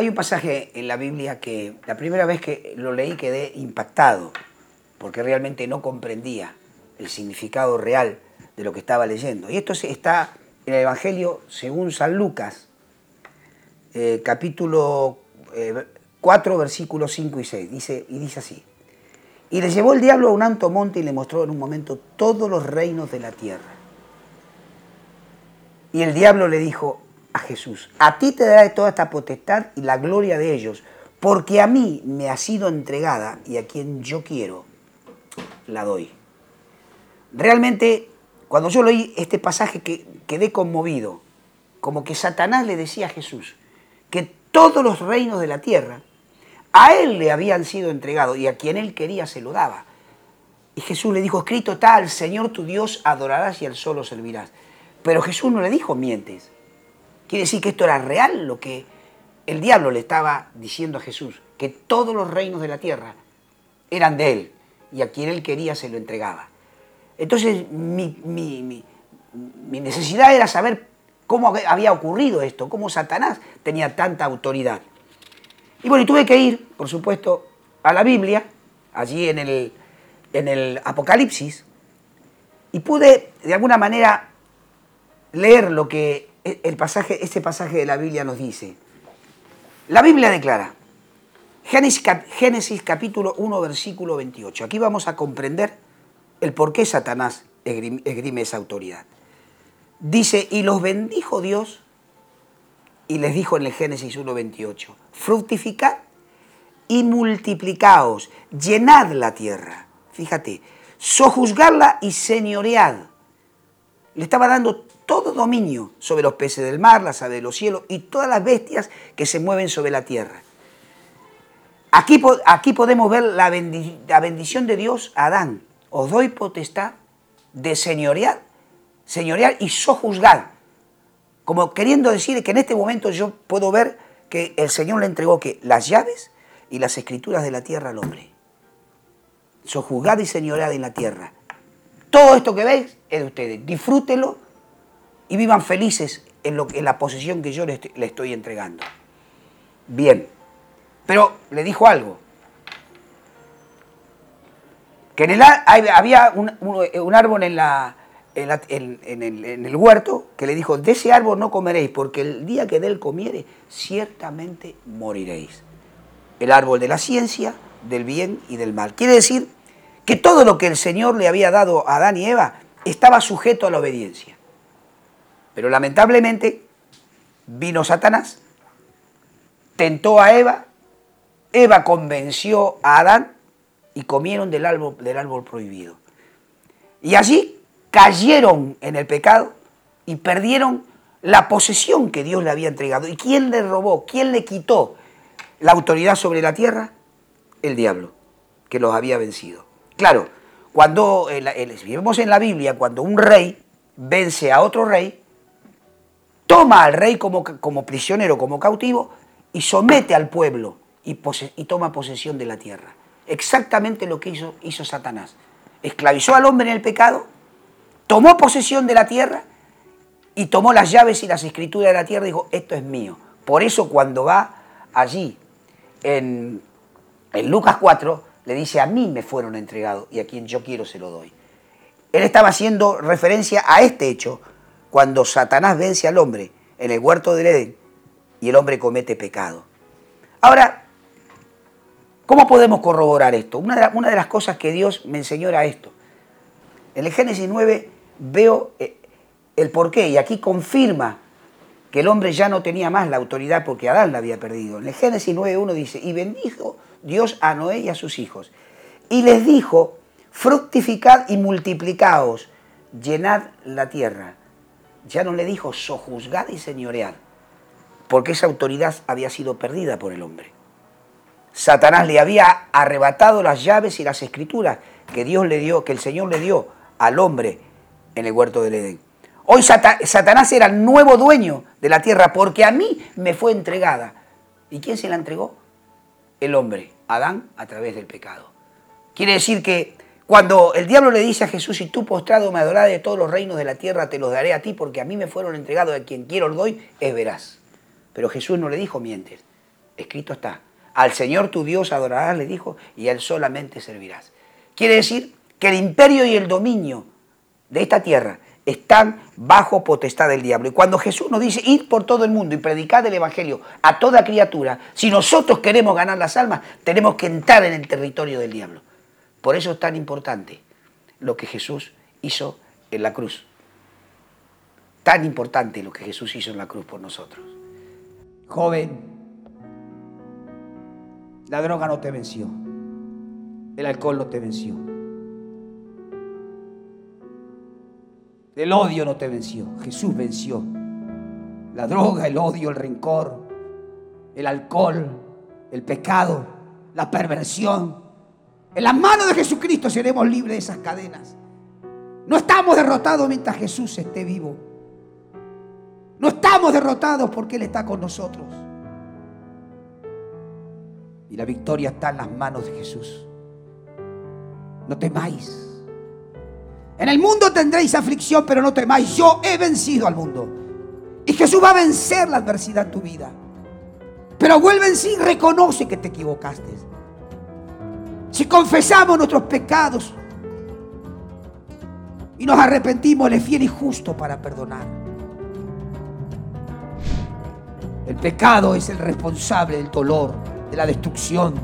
Hay un pasaje en la Biblia que la primera vez que lo leí quedé impactado, porque realmente no comprendía el significado real de lo que estaba leyendo. Y esto está en el Evangelio según San Lucas, eh, capítulo 4, eh, versículos 5 y 6. Dice, y dice así. Y le llevó el diablo a un alto monte y le mostró en un momento todos los reinos de la tierra. Y el diablo le dijo a Jesús, a ti te daré toda esta potestad y la gloria de ellos, porque a mí me ha sido entregada y a quien yo quiero la doy. Realmente, cuando yo leí este pasaje que quedé conmovido, como que Satanás le decía a Jesús que todos los reinos de la tierra a él le habían sido entregados y a quien él quería se lo daba. Y Jesús le dijo, escrito tal, Señor tu Dios adorarás y al solo servirás. Pero Jesús no le dijo mientes. Quiere decir que esto era real lo que el diablo le estaba diciendo a Jesús, que todos los reinos de la tierra eran de él y a quien él quería se lo entregaba. Entonces mi, mi necesidad era saber cómo había ocurrido esto, cómo Satanás tenía tanta autoridad. Y bueno, y tuve que ir, por supuesto, a la Biblia, allí en el, en el Apocalipsis, y pude de alguna manera leer lo que el pasaje, este pasaje de la Biblia nos dice. La Biblia declara, Génesis, Génesis capítulo 1, versículo 28. Aquí vamos a comprender el por qué Satanás esgrime esa autoridad. Dice, y los bendijo Dios y les dijo en el Génesis 1.28, fructificad y multiplicaos, llenad la tierra. Fíjate, sojuzgarla y señoread. Le estaba dando todo dominio sobre los peces del mar, las aves de los cielos y todas las bestias que se mueven sobre la tierra. Aquí, aquí podemos ver la, bendición de Dios a Adán. Os doy potestad de señorear, señorear y sojuzgar como queriendo decir que en este momento yo puedo ver que el Señor le entregó que las llaves y las escrituras de la tierra al hombre. Sojuzgad y señorad en la tierra. Todo esto que veis es de ustedes. Disfrútenlo y vivan felices en, lo, en la posesión que yo le estoy, entregando. Bien, pero le dijo algo. Que en el, había un árbol en el, huerto que le dijo, de ese árbol no comeréis, porque el día que de él comiere, ciertamente moriréis. El árbol de la ciencia, del bien y del mal. Quiere decir que todo lo que el Señor le había dado a Adán y Eva estaba sujeto a la obediencia. Pero lamentablemente vino Satanás, tentó a Eva, Eva convenció a Adán y comieron del árbol, del árbol prohibido. Y allí cayeron en el pecado y perdieron la posesión que Dios le había entregado. ¿Y quién le robó? ¿Quién le quitó la autoridad sobre la tierra? El diablo, que los había vencido. Claro, cuando vemos en la Biblia, cuando un rey vence a otro rey, toma al rey como, como prisionero, como cautivo, y somete al pueblo y, y, toma posesión de la tierra. Exactamente lo que hizo, hizo Satanás. Esclavizó al hombre en el pecado tomó posesión de la tierra y tomó las llaves y las escrituras de la tierra y dijo, esto es mío. Por eso cuando va allí en, Lucas 4, le dice, a mí me fueron entregados y a quien yo quiero se lo doy. Él estaba haciendo referencia a este hecho cuando Satanás vence al hombre en el huerto del Edén y el hombre comete pecado. Ahora, ¿cómo podemos corroborar esto? Una de, las cosas que Dios me enseñó era esto. En el Génesis 9 veo eh, el porqué y aquí confirma que el hombre ya no tenía más la autoridad porque Adán la había perdido. En el Génesis 9.1 dice, y bendijo Dios a Noé y a sus hijos. Y les dijo, fructificad y multiplicaos, llenad la tierra. Ya no le dijo sojuzgad y señoread, porque esa autoridad había sido perdida por el hombre. Satanás le había arrebatado las llaves y las escrituras que Dios le dio, que el Señor le dio al hombre en el huerto del Edén. Hoy Satanás era el nuevo dueño de la tierra porque a mí me fue entregada. ¿Y quién se la entregó? El hombre, Adán, a través del pecado. Quiere decir que cuando el diablo le dice a Jesús, si tú postrado me adorás de todos los reinos de la tierra, te los daré a ti porque a mí me fueron entregados, a quien quiero los doy, es verás. Pero Jesús no le dijo mientes. escrito está. Al Señor tu Dios adorarás, le dijo, y a Él solamente servirás. Quiere decir que el imperio y el dominio de esta tierra están bajo potestad del diablo. Y cuando Jesús nos dice ir por todo el mundo y predicar el Evangelio a toda criatura, si nosotros queremos ganar las almas, tenemos que entrar en el territorio del diablo. Por eso es tan importante lo que Jesús hizo en la cruz. Tan importante lo que Jesús hizo en la cruz por nosotros. Joven, la droga no te venció. El alcohol no te venció. El odio no te venció. Jesús venció. La droga, el odio, el rencor, el alcohol, el pecado, la perversión. En las manos de Jesucristo seremos libres de esas cadenas. No estamos derrotados mientras Jesús esté vivo. No estamos derrotados porque Él está con nosotros. Y la victoria está en las manos de Jesús. No temáis. En el mundo tendréis aflicción, pero no temáis. Yo he vencido al mundo. Y Jesús va a vencer la adversidad en tu vida. Pero vuelve en sí reconoce que te equivocaste. Si confesamos nuestros pecados y nos arrepentimos, Él es fiel y justo para perdonar. El pecado es el responsable del dolor, de la destrucción,